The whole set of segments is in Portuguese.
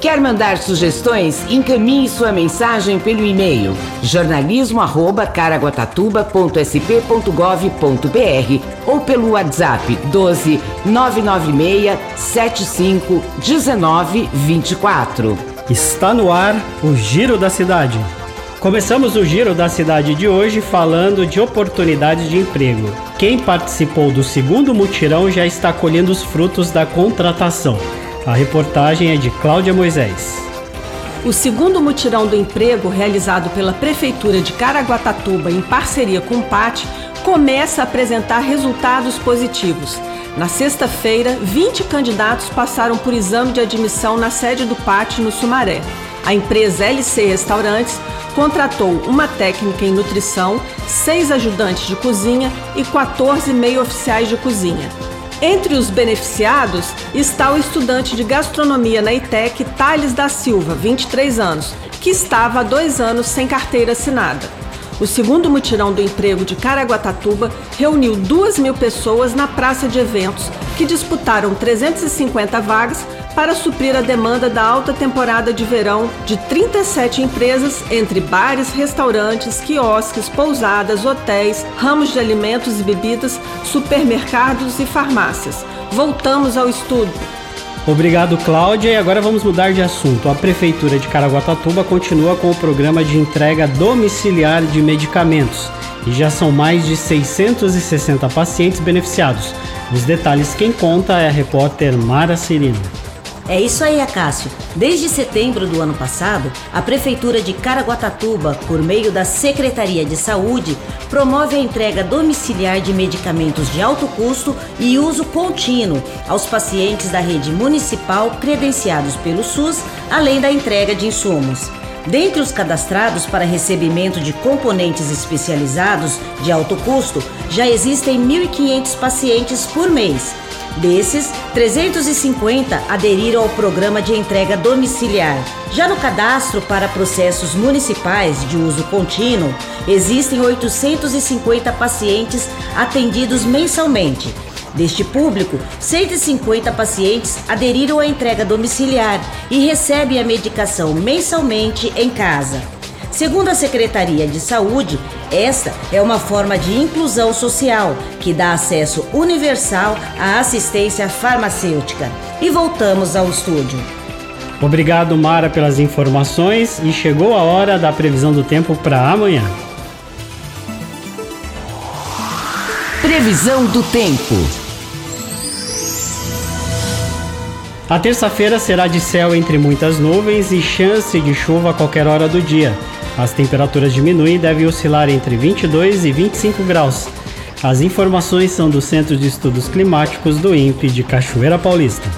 Quer mandar sugestões? Encaminhe sua mensagem pelo e-mail jornalismo@caraguatatuba.sp.gov.br ou pelo WhatsApp 12 996 75 19 24. Está no ar o Giro da Cidade. Começamos o Giro da Cidade de hoje falando de oportunidades de emprego. Quem participou do segundo mutirão já está colhendo os frutos da contratação. A reportagem é de Cláudia Moisés. O segundo mutirão do emprego, realizado pela Prefeitura de Caraguatatuba em parceria com o PAT, começa a apresentar resultados positivos. Na sexta-feira, 20 candidatos passaram por exame de admissão na sede do PAT no Sumaré. A empresa LC Restaurantes contratou uma técnica em nutrição, seis ajudantes de cozinha e 14 meio oficiais de cozinha. Entre os beneficiados está o estudante de gastronomia na ITEC, Thales da Silva, 23 anos, que estava há dois anos sem carteira assinada. O segundo mutirão do emprego de Caraguatatuba reuniu 2 mil pessoas na praça de eventos, que disputaram 350 vagas para suprir a demanda da alta temporada de verão de 37 empresas, entre bares, restaurantes, quiosques, pousadas, hotéis, ramos de alimentos e bebidas, supermercados e farmácias. Voltamos ao estudo. Obrigado, Cláudia. E agora vamos mudar de assunto. A Prefeitura de Caraguatatuba continua com o programa de entrega domiciliar de medicamentos e já são mais de 660 pacientes beneficiados. Os detalhes quem conta é a repórter Mara Cirino. É isso aí, Acácio. Desde setembro do ano passado, a Prefeitura de Caraguatatuba, por meio da Secretaria de Saúde, promove a entrega domiciliar de medicamentos de alto custo e uso contínuo aos pacientes da rede municipal credenciados pelo SUS, além da entrega de insumos. Dentre os cadastrados para recebimento de componentes especializados de alto custo, já existem 1.500 pacientes por mês Desses, 350 aderiram ao programa de entrega domiciliar. Já no cadastro para processos municipais de uso contínuo, existem 850 pacientes atendidos mensalmente. Deste público, 150 pacientes aderiram à entrega domiciliar e recebem a medicação mensalmente em casa. Segundo a Secretaria de Saúde, esta é uma forma de inclusão social que dá acesso universal à assistência farmacêutica. E voltamos ao estúdio. Obrigado, Mara, pelas informações e chegou a hora da previsão do tempo para amanhã. Previsão do tempo. A terça-feira será de céu entre muitas nuvens e chance de chuva a qualquer hora do dia. As temperaturas diminuem e devem oscilar entre 22 e 25 graus. As informações são do Centro de Estudos Climáticos do INPE de Cachoeira Paulista.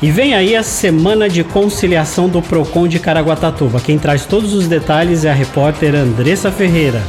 E vem aí a semana de conciliação do Procon de Caraguatatuba. Quem traz todos os detalhes é a repórter Andressa Ferreira.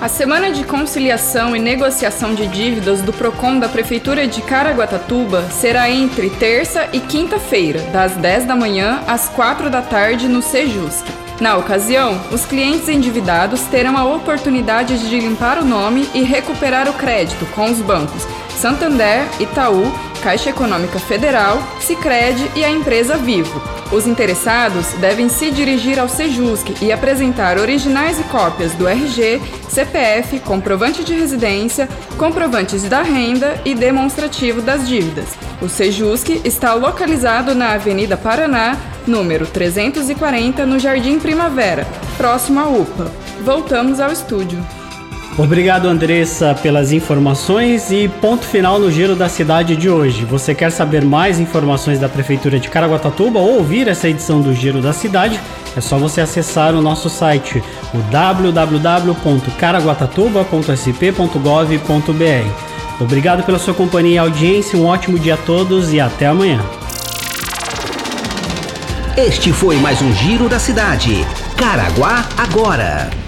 A semana de conciliação e negociação de dívidas do Procon da Prefeitura de Caraguatatuba será entre terça e quinta-feira, das 10 da manhã às 4 da tarde no Sejusc. Na ocasião, os clientes endividados terão a oportunidade de limpar o nome e recuperar o crédito com os bancos Santander, Itaú, Caixa Econômica Federal, Sicredi e a empresa Vivo. Os interessados devem se dirigir ao Sejusc e apresentar originais e cópias do RG, CPF, comprovante de residência, comprovantes da renda e demonstrativo das dívidas. O Sejusc está localizado na Avenida Paraná, número 340, no Jardim Primavera, próximo à UPA. Voltamos ao estúdio. Obrigado, Andressa, pelas informações e ponto final no Giro da Cidade de hoje. Você quer saber mais informações da Prefeitura de Caraguatatuba ou ouvir essa edição do Giro da Cidade? É só você acessar o nosso site, o www.caraguatatuba.sp.gov.br. Obrigado pela sua companhia e audiência, um ótimo dia a todos e até amanhã. Este foi mais um Giro da Cidade. Caraguá agora.